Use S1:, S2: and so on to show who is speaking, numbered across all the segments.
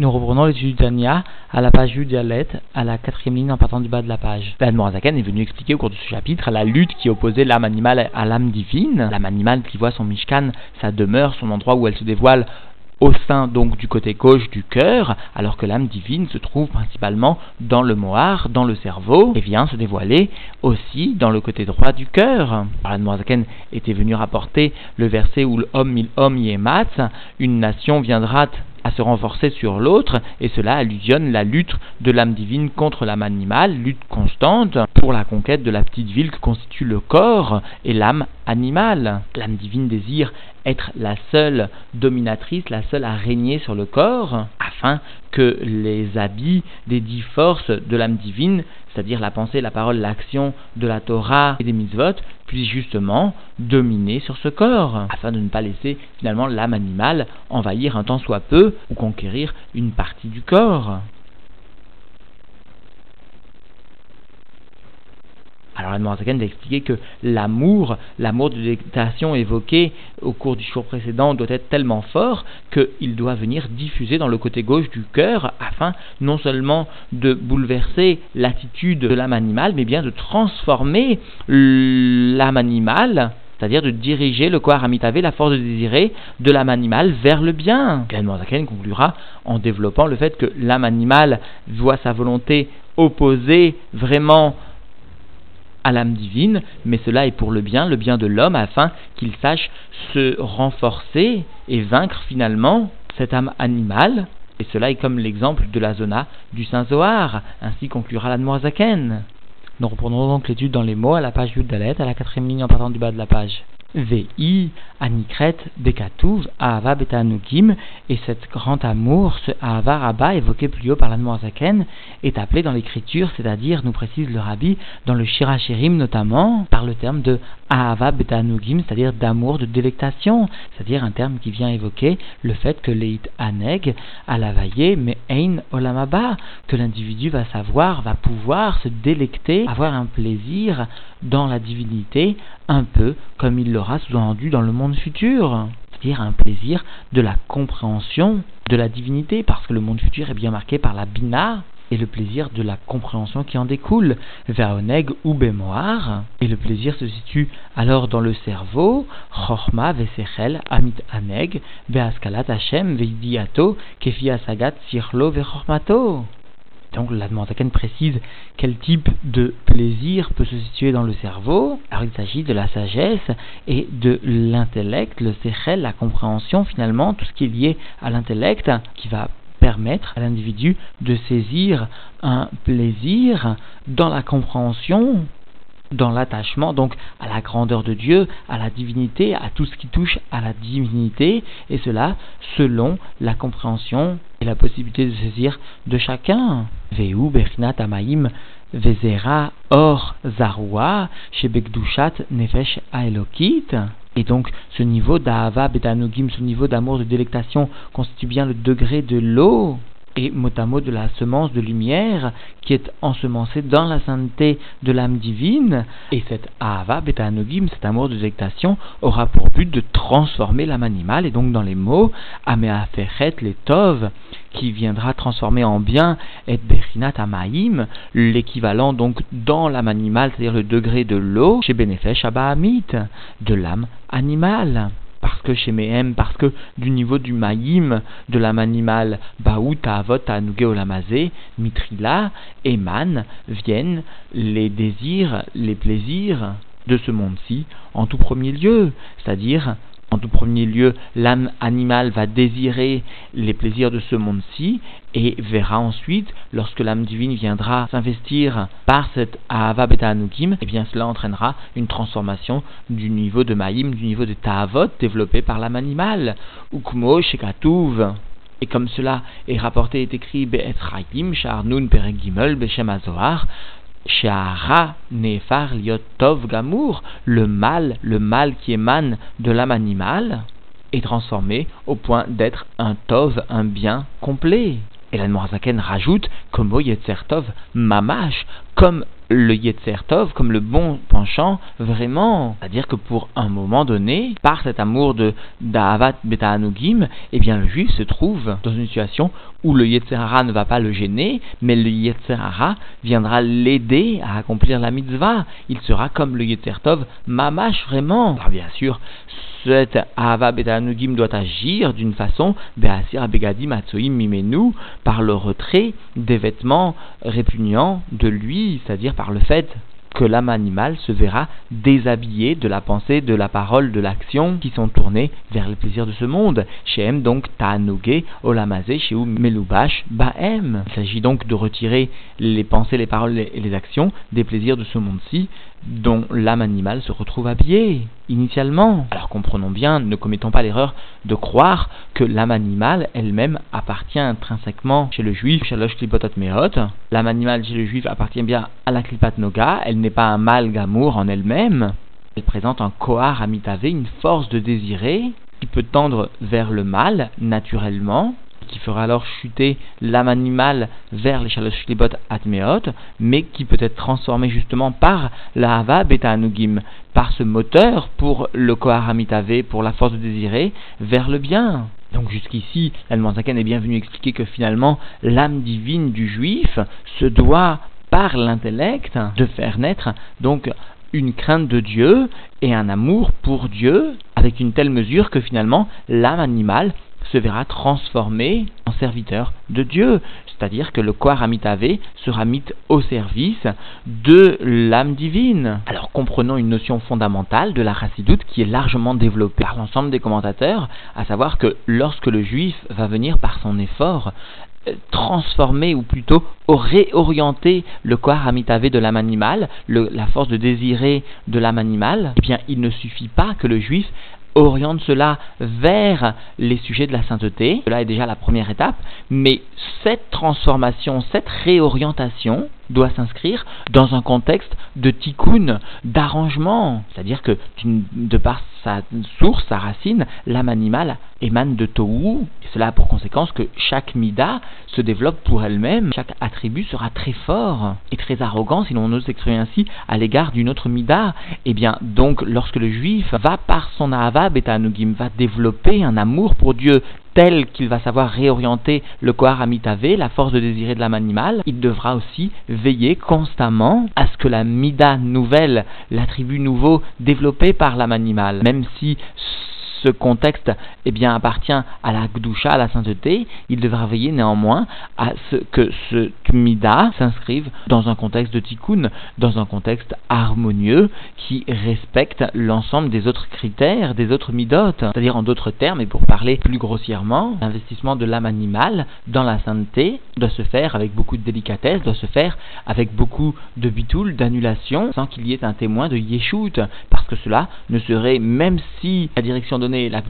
S1: Nous reprenons l'étude du Tania à la page Yudialet, à la quatrième ligne en partant du bas de la page. L'Admorazaken est venu expliquer au cours de ce chapitre la lutte qui opposait l'âme animale à l'âme divine. L'âme animale qui voit son Mishkan, sa demeure, son endroit où elle se dévoile au sein donc du côté gauche du cœur, alors que l'âme divine se trouve principalement dans le mohar, dans le cerveau, et vient se dévoiler aussi dans le côté droit du cœur. Moazaken était venu rapporter le verset où l'homme mil homme yemat, une nation viendra à se renforcer sur l'autre, et cela allusionne la lutte de l'âme divine contre l'âme animale, lutte constante pour la conquête de la petite ville que constitue le corps et l'âme animale. L'âme divine désire être la seule dominatrice, la seule à régner sur le corps, afin que les habits des dix forces de l'âme divine, c'est-à-dire la pensée, la parole, l'action de la Torah et des mitzvot, puissent justement dominer sur ce corps, afin de ne pas laisser finalement l'âme animale envahir un temps soit peu ou conquérir une partie du corps. Alors, la a d'expliquer que l'amour, l'amour de délectation évoqué au cours du jour précédent doit être tellement fort qu'il doit venir diffuser dans le côté gauche du cœur afin non seulement de bouleverser l'attitude de l'âme animale, mais bien de transformer l'âme animale c'est-à-dire de diriger le corps amitavé, la force de désirer de l'âme animale vers le bien. Zaken conclura en développant le fait que l'âme animale voit sa volonté opposée vraiment à l'âme divine, mais cela est pour le bien, le bien de l'homme, afin qu'il sache se renforcer et vaincre finalement cette âme animale. Et cela est comme l'exemple de la zona du Saint Zohar, ainsi conclura la Noazaken. Nous reprenons donc l'étude dans les mots à la page Dalet, à la quatrième ligne en partant du bas de la page. VI, Anikret, Bekatouv, Ahava Betanugim, et cet grand amour, ce Ahava Rabba évoqué plus haut par l'Anmoazaken, est appelé dans l'écriture, c'est-à-dire, nous précise le Rabbi, dans le Shirachirim notamment, par le terme de Ahava Betanugim, c'est-à-dire d'amour, de délectation, c'est-à-dire un terme qui vient évoquer le fait que Leit Aneg, à la mais Ein Olamaba, que l'individu va savoir, va pouvoir se délecter, avoir un plaisir dans la divinité, un peu comme il l'aura sous-entendu dans le monde futur, c'est-à-dire un plaisir de la compréhension de la divinité, parce que le monde futur est bien marqué par la bina, et le plaisir de la compréhension qui en découle, Ve'oneg ou Bémoire, et le plaisir se situe alors dans le cerveau, Amit Aneg, Sirlo. Donc la Mantaken précise quel type de plaisir peut se situer dans le cerveau. Alors il s'agit de la sagesse et de l'intellect, le sechel, la compréhension finalement, tout ce qui est lié à l'intellect qui va permettre à l'individu de saisir un plaisir dans la compréhension dans l'attachement donc à la grandeur de Dieu, à la divinité, à tout ce qui touche à la divinité, et cela selon la compréhension et la possibilité de saisir de chacun. Veu Berinat Amaim Vezera Or Zarua Shebekdushat Nefesh Aelokit. Et donc, ce niveau d'Ahava Betanugim, ce niveau d'amour, de délectation, constitue bien le degré de l'eau et mot à mot de la semence de lumière qui est ensemencée dans la sainteté de l'âme divine. Et cette Ahava cet amour de délectation, aura pour but de transformer l'âme animale. Et donc dans les mots, Ameaferet les Tov, qui viendra transformer en bien et Berinat Amaim, l'équivalent donc dans l'âme animale, c'est-à-dire le degré de l'eau, chez Benefesh Abahamit, de l'âme animale parce que chez Mehem, parce que du niveau du maïm, de l'âme animale, Baout, Avot, Anouge, Olamazé, Mitrila, Eman, viennent les désirs, les plaisirs de ce monde-ci en tout premier lieu, c'est-à-dire en tout premier lieu, l'âme animale va désirer les plaisirs de ce monde-ci et verra ensuite, lorsque l'âme divine viendra s'investir par cette Ahava Beta Anukim, eh bien cela entraînera une transformation du niveau de Maïm, du niveau de Ta'avot développé par l'âme animale. Ukmo Shekatuv. Et comme cela est rapporté et écrit Be'et Sharnun Peregimel, Beshem Azohar, Nefar le mal, le mal qui émane de l'âme animale, est transformé au point d'être un Tov, un bien complet. Et la Morazaken rajoute, comme Yetzer Tov, Mamash, comme le Yetzer Tov, comme le bon penchant, vraiment. C'est-à-dire que pour un moment donné, par cet amour de d'Ahavat Beta Anugim, eh bien le juif se trouve dans une situation où le Yetzer Hara ne va pas le gêner, mais le Yetzer Hara viendra l'aider à accomplir la mitzvah. Il sera comme le Yetzer Tov, mamash vraiment. Alors bien sûr, cet Ahava Betanugim doit agir d'une façon Beasir Abegadim Atsoim Mimenu par le retrait des vêtements répugnants de lui, c'est-à-dire par le fait que l'âme animale se verra déshabillée de la pensée, de la parole, de l'action qui sont tournées vers le plaisir de ce monde. Shem donc ta'anoge olamazé chez melubash ba'em. Il s'agit donc de retirer les pensées, les paroles et les actions des plaisirs de ce monde-ci dont l'âme animale se retrouve habillée initialement. Alors comprenons bien, ne commettons pas l'erreur de croire que l'âme animale elle-même appartient intrinsèquement chez le juif, shalosh klipotat mehot. L'âme animale chez le juif appartient bien à la klipat noga, elle n'est pas un mal gamour en elle-même. Elle présente un kohar amitave, une force de désirer qui peut tendre vers le mal naturellement, qui fera alors chuter l'âme animale vers les shalosh atmeot, mais qui peut être transformé justement par la hava beta anugim, par ce moteur pour le koharamitavé, pour la force de désirer, vers le bien. Donc jusqu'ici, Zaken est bien venu expliquer que finalement, l'âme divine du juif se doit, par l'intellect, de faire naître donc une crainte de Dieu et un amour pour Dieu, avec une telle mesure que finalement l'âme animale se verra transformé en serviteur de Dieu. C'est-à-dire que le Koharamitavé sera mis au service de l'âme divine. Alors comprenons une notion fondamentale de la chassidoute qui est largement développée par l'ensemble des commentateurs, à savoir que lorsque le juif va venir par son effort euh, transformer ou plutôt réorienter le Koharamitavé de l'âme animale, la force de désirer de l'âme animale, eh bien il ne suffit pas que le juif oriente cela vers les sujets de la sainteté. Cela est déjà la première étape, mais cette transformation, cette réorientation doit s'inscrire dans un contexte de tikkun, d'arrangement. C'est-à-dire que de par sa source, sa racine, l'âme animale émane de Tohu. cela a pour conséquence que chaque mida se développe pour elle-même. Chaque attribut sera très fort et très arrogant, si l'on ose s'exprimer ainsi, à l'égard d'une autre mida. Et eh bien, donc, lorsque le juif va par son ahava betanugim, va développer un amour pour Dieu tel qu'il va savoir réorienter le kohar amitavé, la force de désirer de l'âme animale, il devra aussi veiller constamment à ce que la mida nouvelle, l'attribut nouveau développé par l'âme animale, même si ce contexte eh bien, appartient à la Gdusha, à la sainteté, il devra veiller néanmoins à ce que ce Tmida s'inscrive dans un contexte de Tikkun, dans un contexte harmonieux qui respecte l'ensemble des autres critères, des autres Midot. C'est-à-dire, en d'autres termes, et pour parler plus grossièrement, l'investissement de l'âme animale dans la sainteté doit se faire avec beaucoup de délicatesse, doit se faire avec beaucoup de bitoul, d'annulation, sans qu'il y ait un témoin de Yeshut, parce que cela ne serait, même si la direction de la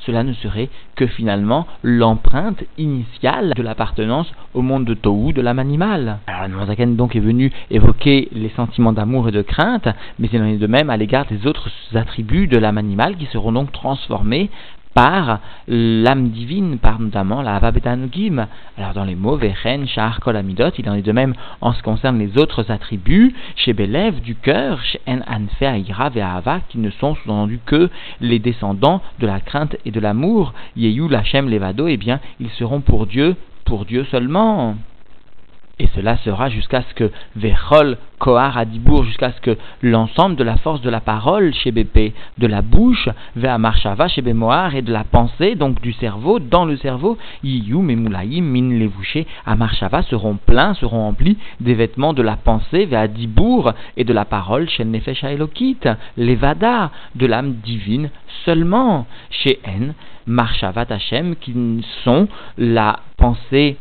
S1: cela ne serait que finalement l'empreinte initiale de l'appartenance au monde de Tohu, de l'âme animale. Alors la donc est venu évoquer les sentiments d'amour et de crainte, mais il en est de même à l'égard des autres attributs de l'âme animale qui seront donc transformés par l'âme divine, par notamment la Avabetanugim. Alors dans les mots Vechen, Shar, Kolamidot, il en est de même en ce qui concerne les autres attributs, chez Belev, du cœur, chez En Anfe, Aïra, Ava, qui ne sont sous-entendus que les descendants de la crainte et de l'amour, Yehu, Lachem, Levado, eh bien, ils seront pour Dieu, pour Dieu seulement. Et cela sera jusqu'à ce que Vechol Kohar Adibour, jusqu'à ce que l'ensemble de la force de la parole chez Bépé, de la bouche, vers Marshava chez Bémoar et de la pensée, donc du cerveau, dans le cerveau, Yiyum et Moulaïm, Min Levouché, à Marshava seront pleins, seront remplis des vêtements de la pensée vers Adibour et de la parole chez Nefesh Elokit, Levada, de l'âme divine seulement, chez En, Marshavat Hashem, qui sont la pensée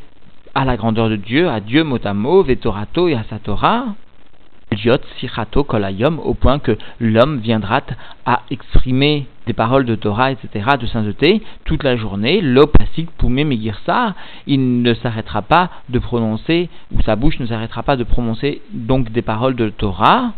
S1: à la grandeur de Dieu, à Dieu motamo, vetorato et à sa Torah. Kolayom, au point que l'homme viendra à exprimer des paroles de Torah, etc., de sainteté, toute la journée, l'opasik poumé megirsa, il ne s'arrêtera pas de prononcer, ou sa bouche ne s'arrêtera pas de prononcer donc des paroles de Torah,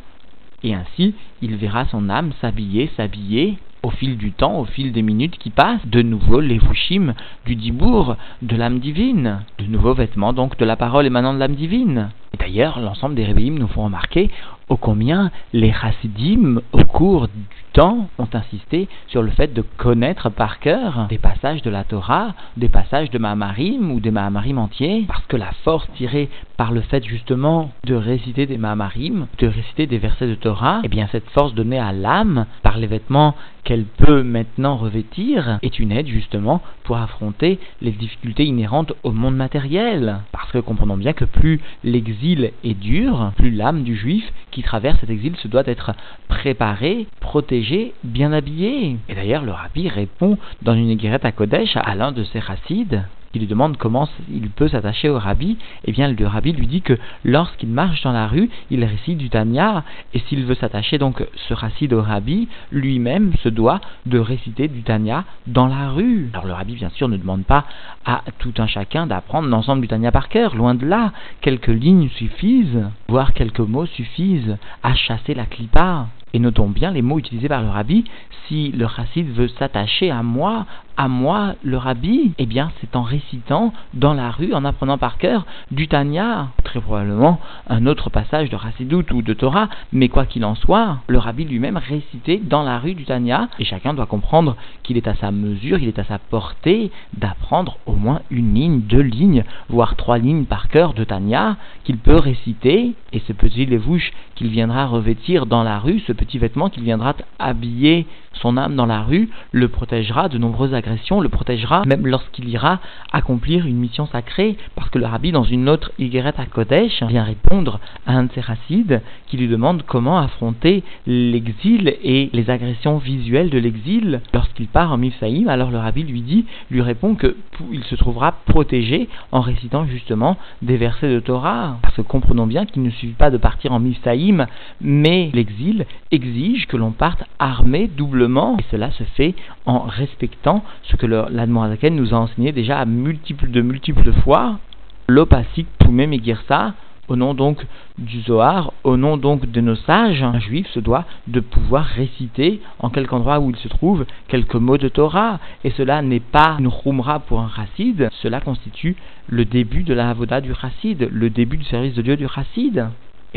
S1: et ainsi il verra son âme s'habiller, s'habiller, au fil du temps, au fil des minutes qui passent, de nouveau les fushim du dibour, de l'âme divine, de nouveaux vêtements donc de la parole émanant de l'âme divine. Et d'ailleurs, l'ensemble des Rébéim nous font remarquer ô combien les Chassidim, au cours du temps, ont insisté sur le fait de connaître par cœur des passages de la Torah, des passages de Mahamarim ou des Mahamarim entiers, parce que la force tirée par le fait justement de réciter des Mahamarim, de réciter des versets de Torah, eh bien cette force donnée à l'âme par les vêtements qu'elle peut maintenant revêtir est une aide justement pour affronter les difficultés inhérentes au monde matériel. Parce que comprenons bien que plus l'exil est dur, plus l'âme du juif qui traverse cet exil se doit être préparée, protégée, bien habillée. Et d'ailleurs le rabbi répond dans une guérette à Kodesh à l'un de ses racides il lui demande comment il peut s'attacher au rabbi, eh bien le rabbi lui dit que lorsqu'il marche dans la rue, il récite du Tanya, et s'il veut s'attacher donc ce racide au rabbi, lui-même se doit de réciter du Tanya dans la rue. Alors le rabbi bien sûr ne demande pas à tout un chacun d'apprendre l'ensemble du Tanya par cœur, loin de là, quelques lignes suffisent, voire quelques mots suffisent à chasser la clipa. Et notons bien les mots utilisés par le rabbi. Si le chassid veut s'attacher à moi, à moi, le rabbi, eh bien, c'est en récitant dans la rue, en apprenant par cœur du Tanya, très probablement un autre passage de Chassidut ou de Torah, mais quoi qu'il en soit, le rabbi lui-même récitait dans la rue du Tanya, et chacun doit comprendre qu'il est à sa mesure, il est à sa portée d'apprendre au moins une ligne, deux lignes, voire trois lignes par cœur de Tanya, qu'il peut réciter, et ce petit lévouche qu'il viendra revêtir dans la rue, ce petit vêtement qu'il viendra habiller son âme dans la rue, le protégera de nombreuses agressions, le protégera même lorsqu'il ira accomplir une mission sacrée, parce que le rabbi, dans une autre Igeret à Kodesh, vient répondre à un de qui lui demande comment affronter l'exil et les agressions visuelles de l'exil lorsqu'il part en Mifsaïm. Alors le rabbi lui dit, lui répond que il se trouvera protégé en récitant justement des versets de Torah. Parce que comprenons bien qu'il ne suffit pas de partir en Mifsaïm, mais l'exil exige que l'on parte armé doublement, et cela se fait en respectant ce que l'Admorazaken nous a enseigné déjà à multiples de multiples fois, l'opasik poumé megirsa, au nom donc du Zohar, au nom donc de nos sages, un juif se doit de pouvoir réciter en quelque endroit où il se trouve quelques mots de Torah. Et cela n'est pas une khumra pour un chassid, cela constitue le début de la avoda du chassid, le début du service de Dieu du chassid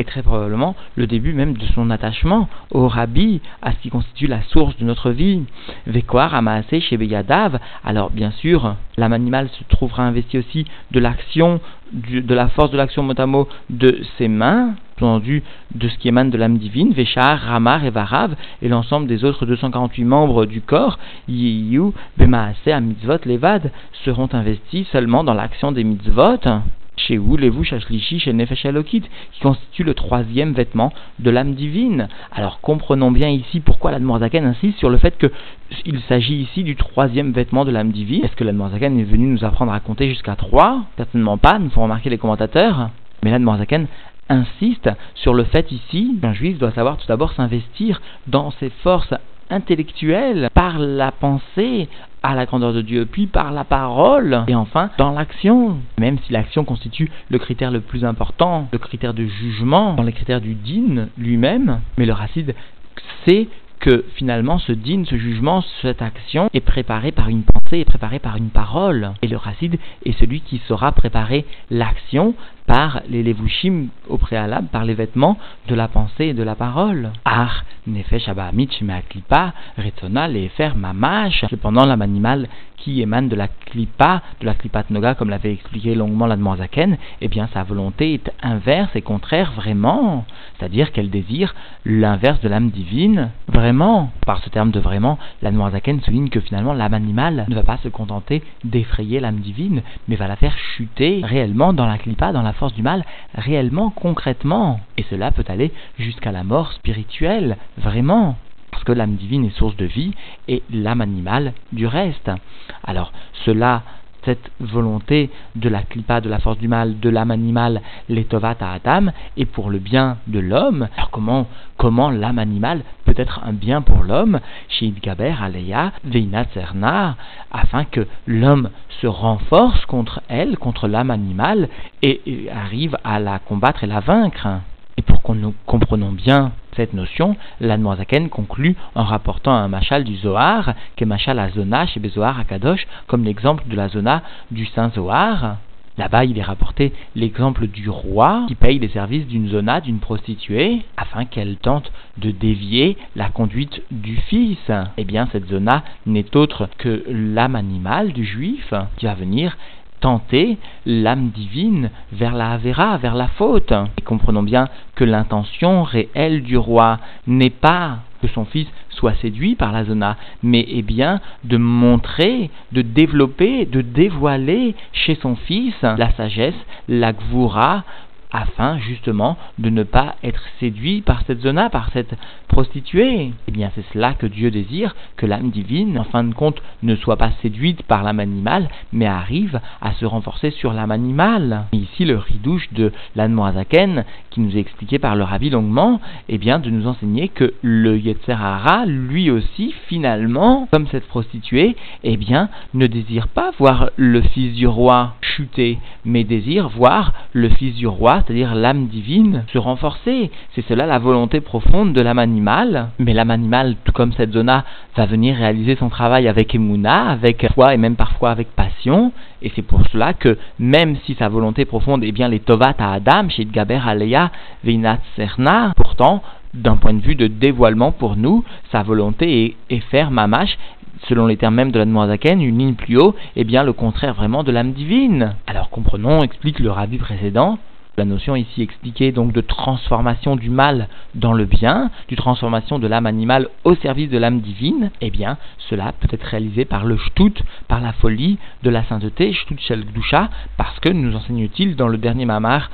S1: et très probablement le début même de son attachement au rabbi, à ce qui constitue la source de notre vie. Vekoar amaase chez Beyadav, alors bien sûr, l'âme animale se trouvera investi aussi de l'action, de la force de l'action mot de ses mains, entendu de ce qui émane de l'âme divine, Veshar, Ramar et Varav, et l'ensemble des autres 248 membres du corps, Yiyu, Bemaase, Mitzvot, Levad, seront investis seulement dans l'action des mitzvot chez vous, les vous, chez Nefesh qui constitue le troisième vêtement de l'âme divine. Alors comprenons bien ici pourquoi l'Admorzaken insiste sur le fait qu'il s'agit ici du troisième vêtement de l'âme divine. Est-ce que l'Admorzaken est venu nous apprendre à compter jusqu'à trois? Certainement pas, nous font remarquer les commentateurs. Mais l'Admorzaken insiste sur le fait ici qu'un juif doit savoir tout d'abord s'investir dans ses forces intellectuelles par la pensée à la grandeur de Dieu, puis par la parole, et enfin dans l'action. Même si l'action constitue le critère le plus important, le critère de jugement, dans les critères du din lui-même, mais le racide sait que finalement ce din, ce jugement, cette action est préparée par une pensée, est préparée par une parole. Et le racide est celui qui saura préparer l'action par les levushim au préalable, par les vêtements de la pensée et de la parole. Ar nefesh klipa retona lefer mamash. Cependant, l'âme animale qui émane de la klipa, de la klipat noga, comme l'avait expliqué longuement la Zaken, eh bien sa volonté est inverse et contraire vraiment. C'est-à-dire qu'elle désire l'inverse de l'âme divine. Par ce terme de vraiment, la Zaken souligne que finalement l'âme animale ne va pas se contenter d'effrayer l'âme divine, mais va la faire chuter réellement dans la klipa, dans la force du mal réellement, concrètement. Et cela peut aller jusqu'à la mort spirituelle, vraiment. Parce que l'âme divine est source de vie et l'âme animale du reste. Alors cela cette volonté de la clipa, de la force du mal, de l'âme animale, l'étovat à Adam, et pour le bien de l'homme. Alors comment, comment l'âme animale peut être un bien pour l'homme? Chez Gaber, Aleya, Veina afin que l'homme se renforce contre elle, contre l'âme animale, et, et arrive à la combattre et la vaincre. Et pour qu'on nous comprenons bien cette notion, l'Anmoazaken conclut en rapportant un machal du Zohar, qui est machal à Zona chez Bezohar à Kadosh, comme l'exemple de la zona du Saint Zohar. Là-bas, il est rapporté l'exemple du roi qui paye les services d'une zona, d'une prostituée, afin qu'elle tente de dévier la conduite du fils. Eh bien, cette zona n'est autre que l'âme animale du juif qui va venir tenter l'âme divine vers la Avera, vers la faute. Et comprenons bien que l'intention réelle du roi n'est pas que son fils soit séduit par la zona, mais est bien de montrer, de développer, de dévoiler chez son fils la sagesse, la gvoura, afin justement de ne pas être séduit par cette zona, par cette prostituée. Eh bien, c'est cela que Dieu désire, que l'âme divine, en fin de compte, ne soit pas séduite par l'âme animale, mais arrive à se renforcer sur l'âme animale. ici, le ridouche de l'âne Moazaken, qui nous est expliqué par le rabbi longuement, eh bien, de nous enseigner que le Yetzer Hara, lui aussi, finalement, comme cette prostituée, eh bien, ne désire pas voir le fils du roi chuter, mais désire voir le fils du roi c'est-à-dire l'âme divine, se renforcer. C'est cela la volonté profonde de l'âme animale. Mais l'âme animale, tout comme cette zona, va venir réaliser son travail avec émouna, avec foi et même parfois avec passion. Et c'est pour cela que même si sa volonté profonde est bien les tovat à Adam, chez Gaber Aleya, Veinat Serna, pourtant, d'un point de vue de dévoilement pour nous, sa volonté est, est faire mamash selon les termes même de la Zaken, une ligne plus haut, et bien le contraire vraiment de l'âme divine. Alors comprenons, explique le rabbi précédent, la notion ici expliquée donc de transformation du mal dans le bien, du transformation de l'âme animale au service de l'âme divine, eh bien, cela peut être réalisé par le shtut, par la folie de la sainteté, shtut shel parce que nous enseigne-t-il dans le dernier mamar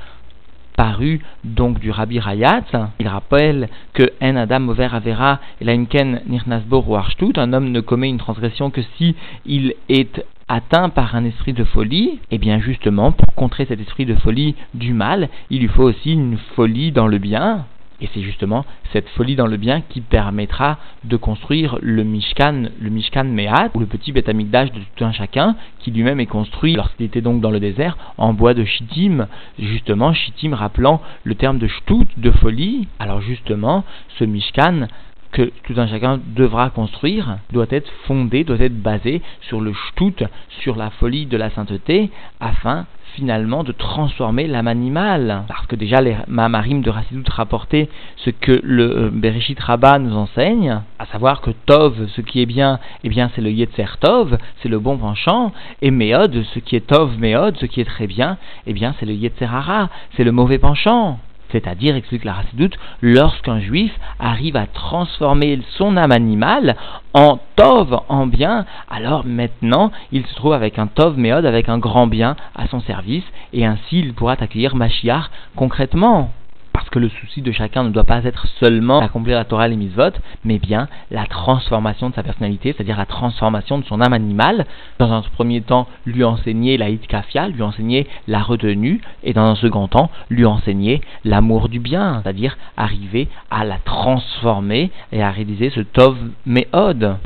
S1: paru donc du Rabbi Rayat, il rappelle que en Adam over avera ken nirnasbor ou un homme ne commet une transgression que si il est atteint par un esprit de folie, et eh bien justement, pour contrer cet esprit de folie du mal, il lui faut aussi une folie dans le bien. Et c'est justement cette folie dans le bien qui permettra de construire le Mishkan, le Mishkan Mehat, ou le petit Beth de tout un chacun, qui lui-même est construit lorsqu'il était donc dans le désert, en bois de Shittim. Justement, Shittim rappelant le terme de Shtut, de folie. Alors justement, ce Mishkan que tout un chacun devra construire doit être fondé, doit être basé sur le shtut, sur la folie de la sainteté, afin finalement de transformer l'âme animale. Parce que déjà les Mamarim de Rassidout rapportaient ce que le euh, Bereshit Rabbah nous enseigne, à savoir que Tov, ce qui est bien, eh bien c'est le Yetzer Tov, c'est le bon penchant, et Meod, ce qui est Tov Meod, ce qui est très bien, eh bien c'est le Yetzer Hara, c'est le mauvais penchant. C'est-à-dire, explique la Racidoute, lorsqu'un juif arrive à transformer son âme animale en tov, en bien, alors maintenant il se trouve avec un tov méode, avec un grand bien à son service, et ainsi il pourra accueillir Machiar concrètement parce que le souci de chacun ne doit pas être seulement d'accomplir la Torah et les mitzvot, mais bien la transformation de sa personnalité, c'est-à-dire la transformation de son âme animale. Dans un premier temps, lui enseigner la hitkafia, lui enseigner la retenue, et dans un second temps, lui enseigner l'amour du bien, c'est-à-dire arriver à la transformer et à réaliser ce tov meod.